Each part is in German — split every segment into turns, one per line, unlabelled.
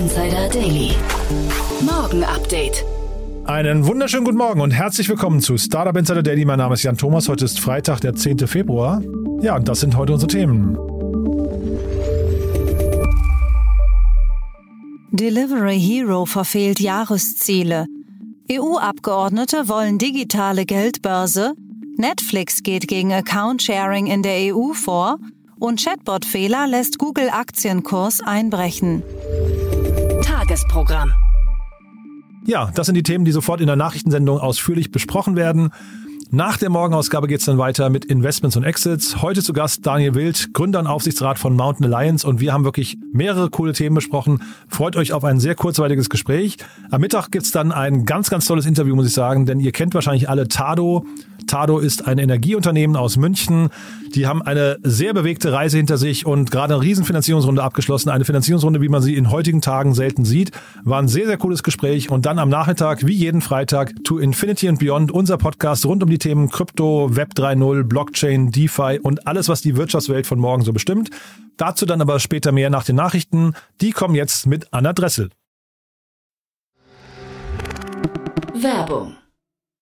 Insider Daily. Morgen Update.
Einen wunderschönen guten Morgen und herzlich willkommen zu Startup Insider Daily. Mein Name ist Jan Thomas. Heute ist Freitag, der 10. Februar. Ja, und das sind heute unsere Themen.
Delivery Hero verfehlt Jahresziele. EU-Abgeordnete wollen digitale Geldbörse. Netflix geht gegen Account-Sharing in der EU vor. Und Chatbot-Fehler lässt Google Aktienkurs einbrechen.
Tagesprogramm.
Ja, das sind die Themen, die sofort in der Nachrichtensendung ausführlich besprochen werden. Nach der Morgenausgabe geht es dann weiter mit Investments und Exits. Heute zu Gast Daniel Wild, Gründer und Aufsichtsrat von Mountain Alliance und wir haben wirklich mehrere coole Themen besprochen. Freut euch auf ein sehr kurzweiliges Gespräch. Am Mittag gibt's dann ein ganz, ganz tolles Interview, muss ich sagen, denn ihr kennt wahrscheinlich alle Tado. Tado ist ein Energieunternehmen aus München. Die haben eine sehr bewegte Reise hinter sich und gerade eine Riesenfinanzierungsrunde abgeschlossen. Eine Finanzierungsrunde, wie man sie in heutigen Tagen selten sieht. War ein sehr, sehr cooles Gespräch. Und dann am Nachmittag, wie jeden Freitag, To Infinity and Beyond, unser Podcast rund um die Themen Krypto, Web 3.0, Blockchain, DeFi und alles, was die Wirtschaftswelt von morgen so bestimmt. Dazu dann aber später mehr nach den Nachrichten. Die kommen jetzt mit Anna Dressel.
Werbung.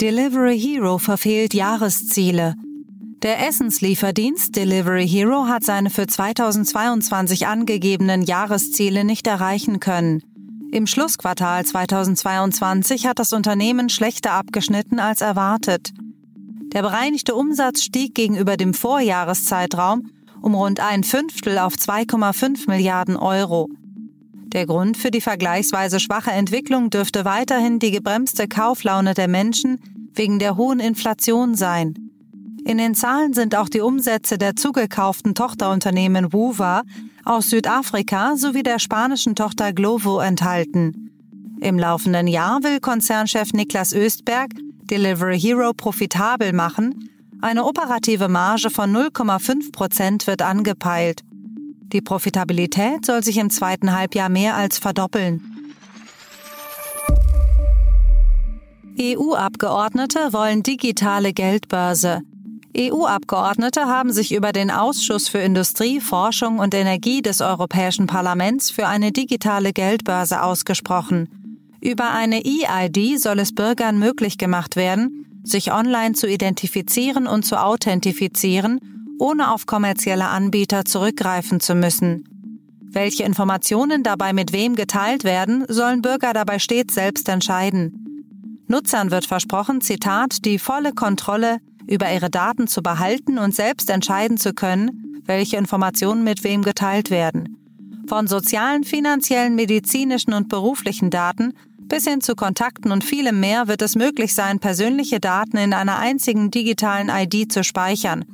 Delivery Hero verfehlt Jahresziele. Der Essenslieferdienst Delivery Hero hat seine für 2022 angegebenen Jahresziele nicht erreichen können. Im Schlussquartal 2022 hat das Unternehmen schlechter abgeschnitten als erwartet. Der bereinigte Umsatz stieg gegenüber dem Vorjahreszeitraum um rund ein Fünftel auf 2,5 Milliarden Euro. Der Grund für die vergleichsweise schwache Entwicklung dürfte weiterhin die gebremste Kauflaune der Menschen wegen der hohen Inflation sein. In den Zahlen sind auch die Umsätze der zugekauften Tochterunternehmen Wuva aus Südafrika sowie der spanischen Tochter Glovo enthalten. Im laufenden Jahr will Konzernchef Niklas Östberg Delivery Hero profitabel machen. Eine operative Marge von 0,5 Prozent wird angepeilt. Die Profitabilität soll sich im zweiten Halbjahr mehr als verdoppeln. EU-Abgeordnete wollen digitale Geldbörse. EU-Abgeordnete haben sich über den Ausschuss für Industrie, Forschung und Energie des Europäischen Parlaments für eine digitale Geldbörse ausgesprochen. Über eine EID soll es Bürgern möglich gemacht werden, sich online zu identifizieren und zu authentifizieren, ohne auf kommerzielle Anbieter zurückgreifen zu müssen. Welche Informationen dabei mit wem geteilt werden, sollen Bürger dabei stets selbst entscheiden. Nutzern wird versprochen, Zitat, die volle Kontrolle über ihre Daten zu behalten und selbst entscheiden zu können, welche Informationen mit wem geteilt werden. Von sozialen, finanziellen, medizinischen und beruflichen Daten bis hin zu Kontakten und vielem mehr wird es möglich sein, persönliche Daten in einer einzigen digitalen ID zu speichern.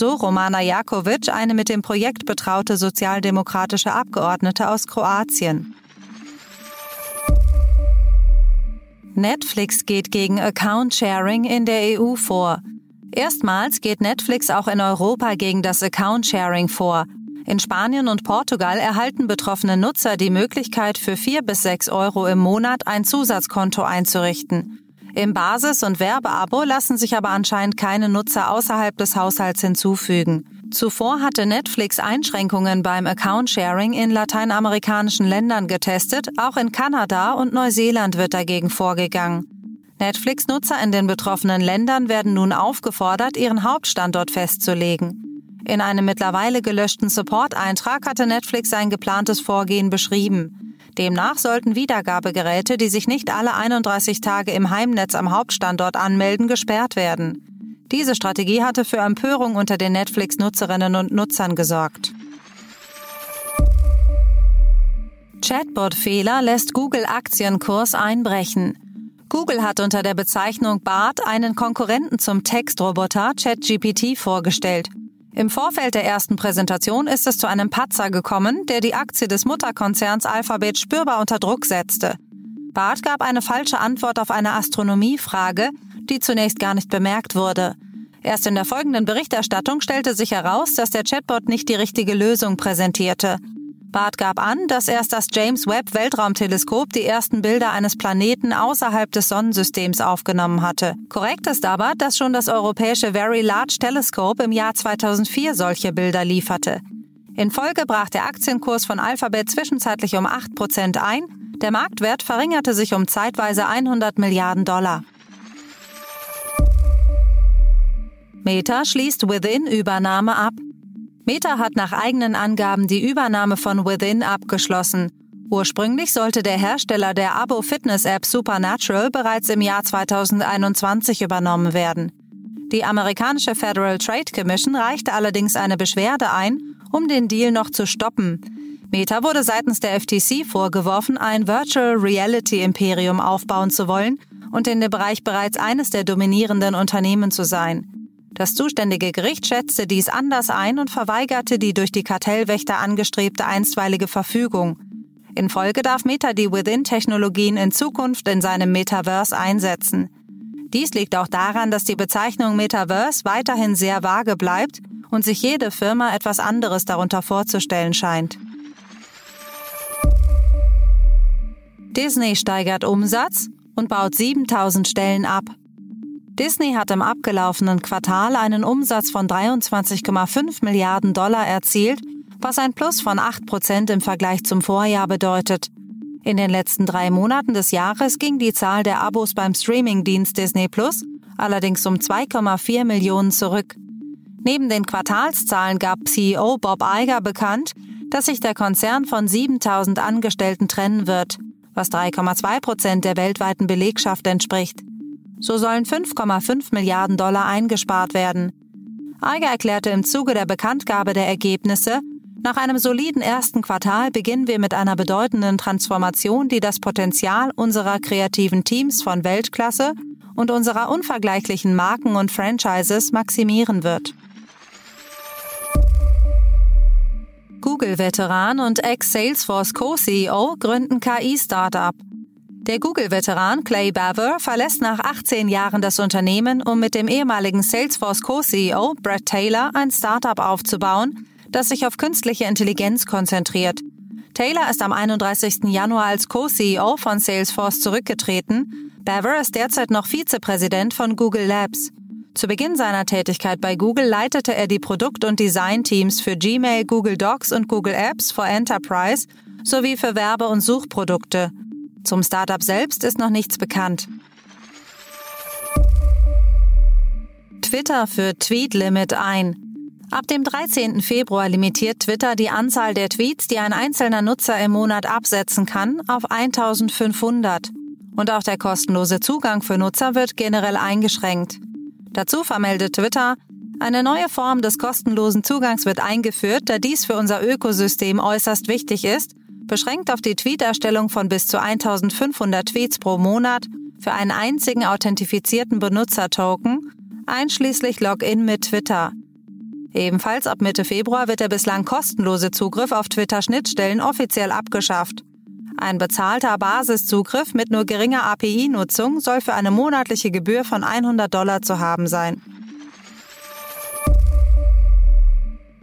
So Romana Jakovic, eine mit dem Projekt betraute sozialdemokratische Abgeordnete aus Kroatien. Netflix geht gegen Account Sharing in der EU vor. Erstmals geht Netflix auch in Europa gegen das Account Sharing vor. In Spanien und Portugal erhalten betroffene Nutzer die Möglichkeit, für vier bis sechs Euro im Monat ein Zusatzkonto einzurichten. Im Basis- und Werbeabo lassen sich aber anscheinend keine Nutzer außerhalb des Haushalts hinzufügen. Zuvor hatte Netflix Einschränkungen beim Account-Sharing in lateinamerikanischen Ländern getestet, auch in Kanada und Neuseeland wird dagegen vorgegangen. Netflix-Nutzer in den betroffenen Ländern werden nun aufgefordert, ihren Hauptstandort festzulegen. In einem mittlerweile gelöschten Support-Eintrag hatte Netflix sein geplantes Vorgehen beschrieben. Demnach sollten Wiedergabegeräte, die sich nicht alle 31 Tage im Heimnetz am Hauptstandort anmelden, gesperrt werden. Diese Strategie hatte für Empörung unter den Netflix-Nutzerinnen und Nutzern gesorgt. Chatbot-Fehler lässt Google Aktienkurs einbrechen. Google hat unter der Bezeichnung BART einen Konkurrenten zum Textroboter ChatGPT vorgestellt. Im Vorfeld der ersten Präsentation ist es zu einem Patzer gekommen, der die Aktie des Mutterkonzerns Alphabet spürbar unter Druck setzte. BART gab eine falsche Antwort auf eine Astronomiefrage, die zunächst gar nicht bemerkt wurde. Erst in der folgenden Berichterstattung stellte sich heraus, dass der Chatbot nicht die richtige Lösung präsentierte. Barth gab an, dass erst das James Webb Weltraumteleskop die ersten Bilder eines Planeten außerhalb des Sonnensystems aufgenommen hatte. Korrekt ist aber, dass schon das europäische Very Large Telescope im Jahr 2004 solche Bilder lieferte. In Folge brach der Aktienkurs von Alphabet zwischenzeitlich um 8% ein, der Marktwert verringerte sich um zeitweise 100 Milliarden Dollar. Meta schließt Within-Übernahme ab. Meta hat nach eigenen Angaben die Übernahme von Within abgeschlossen. Ursprünglich sollte der Hersteller der Abo-Fitness-App Supernatural bereits im Jahr 2021 übernommen werden. Die amerikanische Federal Trade Commission reichte allerdings eine Beschwerde ein, um den Deal noch zu stoppen. Meta wurde seitens der FTC vorgeworfen, ein Virtual Reality Imperium aufbauen zu wollen und in dem Bereich bereits eines der dominierenden Unternehmen zu sein. Das zuständige Gericht schätzte dies anders ein und verweigerte die durch die Kartellwächter angestrebte einstweilige Verfügung. In Folge darf Meta die Within-Technologien in Zukunft in seinem Metaverse einsetzen. Dies liegt auch daran, dass die Bezeichnung Metaverse weiterhin sehr vage bleibt und sich jede Firma etwas anderes darunter vorzustellen scheint. Disney steigert Umsatz und baut 7000 Stellen ab. Disney hat im abgelaufenen Quartal einen Umsatz von 23,5 Milliarden Dollar erzielt, was ein Plus von 8 Prozent im Vergleich zum Vorjahr bedeutet. In den letzten drei Monaten des Jahres ging die Zahl der Abos beim Streamingdienst Disney Plus allerdings um 2,4 Millionen zurück. Neben den Quartalszahlen gab CEO Bob Iger bekannt, dass sich der Konzern von 7000 Angestellten trennen wird, was 3,2 Prozent der weltweiten Belegschaft entspricht. So sollen 5,5 Milliarden Dollar eingespart werden. Eiger erklärte im Zuge der Bekanntgabe der Ergebnisse, nach einem soliden ersten Quartal beginnen wir mit einer bedeutenden Transformation, die das Potenzial unserer kreativen Teams von Weltklasse und unserer unvergleichlichen Marken und Franchises maximieren wird. Google-Veteran und Ex-Salesforce Co-CEO gründen KI-Startup. Der Google-Veteran Clay Baver verlässt nach 18 Jahren das Unternehmen, um mit dem ehemaligen Salesforce Co-CEO Brad Taylor ein Startup aufzubauen, das sich auf künstliche Intelligenz konzentriert. Taylor ist am 31. Januar als Co-CEO von Salesforce zurückgetreten. Baver ist derzeit noch Vizepräsident von Google Labs. Zu Beginn seiner Tätigkeit bei Google leitete er die Produkt- und Designteams für Gmail, Google Docs und Google Apps for Enterprise sowie für Werbe- und Suchprodukte. Zum Startup selbst ist noch nichts bekannt. Twitter führt Tweet Limit ein. Ab dem 13. Februar limitiert Twitter die Anzahl der Tweets, die ein einzelner Nutzer im Monat absetzen kann, auf 1500. Und auch der kostenlose Zugang für Nutzer wird generell eingeschränkt. Dazu vermeldet Twitter, eine neue Form des kostenlosen Zugangs wird eingeführt, da dies für unser Ökosystem äußerst wichtig ist beschränkt auf die Tweeterstellung von bis zu 1500 Tweets pro Monat für einen einzigen authentifizierten Benutzertoken, einschließlich Login mit Twitter. Ebenfalls ab Mitte Februar wird der bislang kostenlose Zugriff auf Twitter-Schnittstellen offiziell abgeschafft. Ein bezahlter Basiszugriff mit nur geringer API-Nutzung soll für eine monatliche Gebühr von 100 Dollar zu haben sein.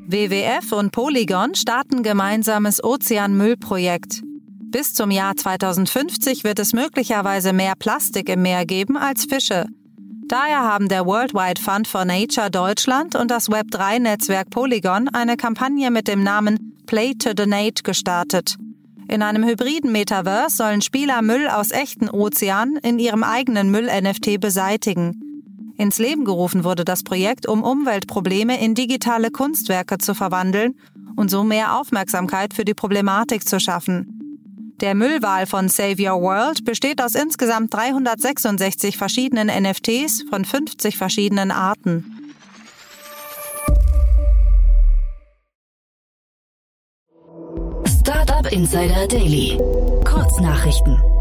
WWF und Polygon starten gemeinsames Ozeanmüllprojekt. Bis zum Jahr 2050 wird es möglicherweise mehr Plastik im Meer geben als Fische. Daher haben der Worldwide Fund for Nature Deutschland und das Web3-Netzwerk Polygon eine Kampagne mit dem Namen Play to Donate gestartet. In einem hybriden Metaverse sollen Spieler Müll aus echten Ozeanen in ihrem eigenen Müll-NFT beseitigen. Ins Leben gerufen wurde das Projekt, um Umweltprobleme in digitale Kunstwerke zu verwandeln und so mehr Aufmerksamkeit für die Problematik zu schaffen. Der Müllwahl von Save Your World besteht aus insgesamt 366 verschiedenen NFTs von 50 verschiedenen Arten.
Startup Insider Daily. Kurznachrichten.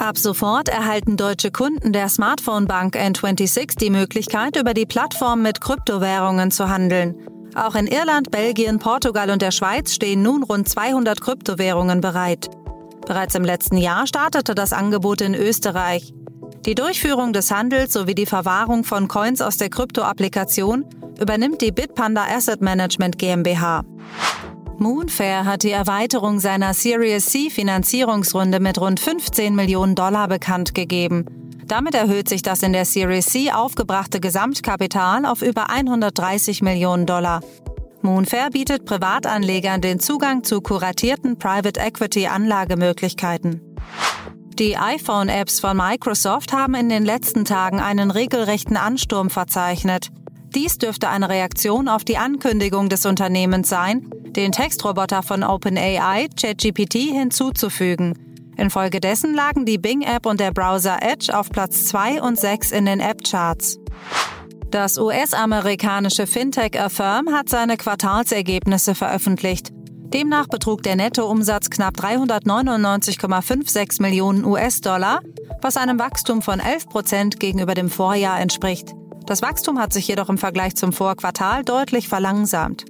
Ab sofort erhalten deutsche Kunden der Smartphone-Bank N26 die Möglichkeit, über die Plattform mit Kryptowährungen zu handeln. Auch in Irland, Belgien, Portugal und der Schweiz stehen nun rund 200 Kryptowährungen bereit. Bereits im letzten Jahr startete das Angebot in Österreich. Die Durchführung des Handels sowie die Verwahrung von Coins aus der Krypto-Applikation übernimmt die Bitpanda Asset Management GmbH. Moonfair hat die Erweiterung seiner Series C Finanzierungsrunde mit rund 15 Millionen Dollar bekannt gegeben. Damit erhöht sich das in der Series C aufgebrachte Gesamtkapital auf über 130 Millionen Dollar. Moonfair bietet Privatanlegern den Zugang zu kuratierten Private Equity Anlagemöglichkeiten. Die iPhone-Apps von Microsoft haben in den letzten Tagen einen regelrechten Ansturm verzeichnet. Dies dürfte eine Reaktion auf die Ankündigung des Unternehmens sein, den Textroboter von OpenAI ChatGPT hinzuzufügen. Infolgedessen lagen die Bing-App und der Browser Edge auf Platz 2 und 6 in den App-Charts. Das US-amerikanische Fintech Affirm hat seine Quartalsergebnisse veröffentlicht. Demnach betrug der Nettoumsatz knapp 399,56 Millionen US-Dollar, was einem Wachstum von 11 Prozent gegenüber dem Vorjahr entspricht. Das Wachstum hat sich jedoch im Vergleich zum Vorquartal deutlich verlangsamt.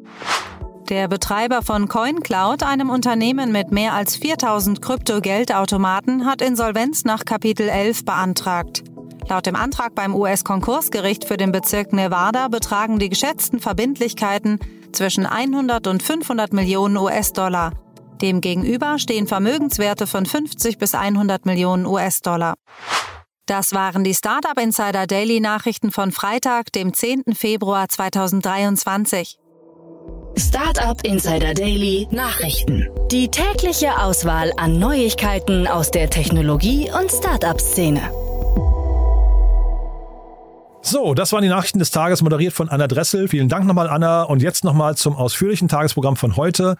Der Betreiber von CoinCloud, einem Unternehmen mit mehr als 4000 Krypto-Geldautomaten, hat Insolvenz nach Kapitel 11 beantragt. Laut dem Antrag beim US-Konkursgericht für den Bezirk Nevada betragen die geschätzten Verbindlichkeiten zwischen 100 und 500 Millionen US-Dollar. Demgegenüber stehen Vermögenswerte von 50 bis 100 Millionen US-Dollar. Das waren die Startup Insider Daily Nachrichten von Freitag, dem 10. Februar 2023.
Startup Insider Daily Nachrichten. Die tägliche Auswahl an Neuigkeiten aus der Technologie- und Startup-Szene.
So, das waren die Nachrichten des Tages, moderiert von Anna Dressel. Vielen Dank nochmal, Anna. Und jetzt nochmal zum ausführlichen Tagesprogramm von heute.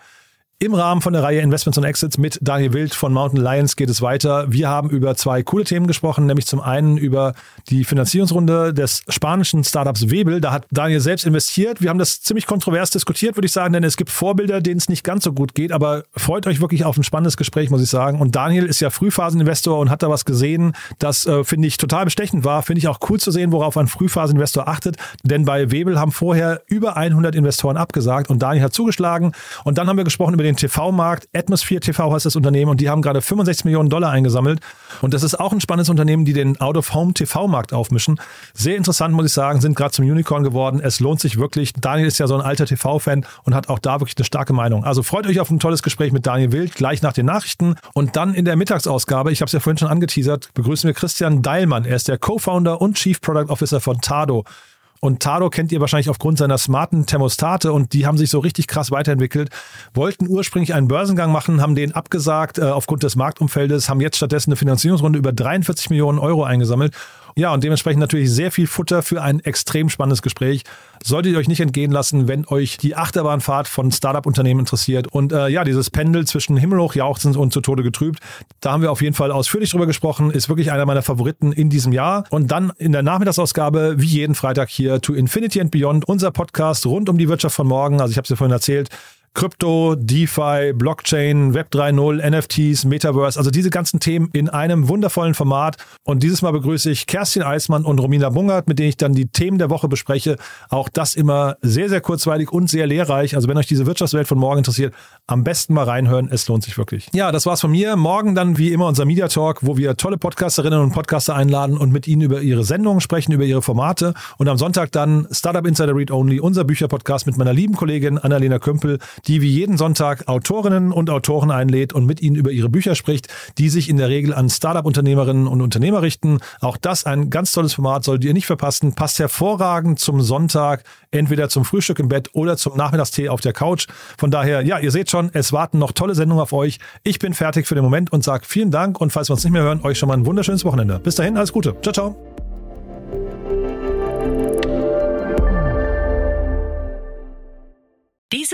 Im Rahmen von der Reihe Investments und Exits mit Daniel Wild von Mountain Lions geht es weiter. Wir haben über zwei coole Themen gesprochen, nämlich zum einen über die Finanzierungsrunde des spanischen Startups Webel. Da hat Daniel selbst investiert. Wir haben das ziemlich kontrovers diskutiert, würde ich sagen, denn es gibt Vorbilder, denen es nicht ganz so gut geht. Aber freut euch wirklich auf ein spannendes Gespräch, muss ich sagen. Und Daniel ist ja Frühphaseninvestor und hat da was gesehen, das äh, finde ich total bestechend war. Finde ich auch cool zu sehen, worauf ein Frühphaseninvestor achtet. Denn bei Webel haben vorher über 100 Investoren abgesagt und Daniel hat zugeschlagen. Und dann haben wir gesprochen über den den TV-Markt. Atmosphere TV heißt das Unternehmen und die haben gerade 65 Millionen Dollar eingesammelt. Und das ist auch ein spannendes Unternehmen, die den Out-of-Home-TV-Markt aufmischen. Sehr interessant, muss ich sagen, sind gerade zum Unicorn geworden. Es lohnt sich wirklich. Daniel ist ja so ein alter TV-Fan und hat auch da wirklich eine starke Meinung. Also freut euch auf ein tolles Gespräch mit Daniel Wild, gleich nach den Nachrichten. Und dann in der Mittagsausgabe, ich habe es ja vorhin schon angeteasert, begrüßen wir Christian Deilmann. Er ist der Co-Founder und Chief Product Officer von Tado. Und Tado kennt ihr wahrscheinlich aufgrund seiner smarten Thermostate und die haben sich so richtig krass weiterentwickelt. Wollten ursprünglich einen Börsengang machen, haben den abgesagt äh, aufgrund des Marktumfeldes, haben jetzt stattdessen eine Finanzierungsrunde über 43 Millionen Euro eingesammelt ja, und dementsprechend natürlich sehr viel Futter für ein extrem spannendes Gespräch. Solltet ihr euch nicht entgehen lassen, wenn euch die Achterbahnfahrt von Startup-Unternehmen interessiert. Und äh, ja, dieses Pendel zwischen himmelhoch jauchzend und zu Tode getrübt, da haben wir auf jeden Fall ausführlich drüber gesprochen. Ist wirklich einer meiner Favoriten in diesem Jahr. Und dann in der Nachmittagsausgabe, wie jeden Freitag hier, To Infinity and Beyond, unser Podcast rund um die Wirtschaft von morgen. Also ich habe es ja vorhin erzählt, Krypto, DeFi, Blockchain, Web 3.0, NFTs, Metaverse, also diese ganzen Themen in einem wundervollen Format. Und dieses Mal begrüße ich Kerstin Eismann und Romina Bungert, mit denen ich dann die Themen der Woche bespreche. Auch das immer sehr, sehr kurzweilig und sehr lehrreich. Also wenn euch diese Wirtschaftswelt von morgen interessiert, am besten mal reinhören. Es lohnt sich wirklich. Ja, das war's von mir. Morgen dann wie immer unser Media Talk, wo wir tolle Podcasterinnen und Podcaster einladen und mit ihnen über ihre Sendungen sprechen, über ihre Formate. Und am Sonntag dann Startup Insider Read Only, unser Bücherpodcast mit meiner lieben Kollegin Annalena Kümpel die wie jeden Sonntag Autorinnen und Autoren einlädt und mit ihnen über ihre Bücher spricht, die sich in der Regel an Startup-Unternehmerinnen und Unternehmer richten. Auch das ein ganz tolles Format, solltet ihr nicht verpassen. Passt hervorragend zum Sonntag, entweder zum Frühstück im Bett oder zum Nachmittagstee auf der Couch. Von daher, ja, ihr seht schon, es warten noch tolle Sendungen auf euch. Ich bin fertig für den Moment und sage vielen Dank und falls wir uns nicht mehr hören, euch schon mal ein wunderschönes Wochenende. Bis dahin, alles Gute. Ciao, ciao.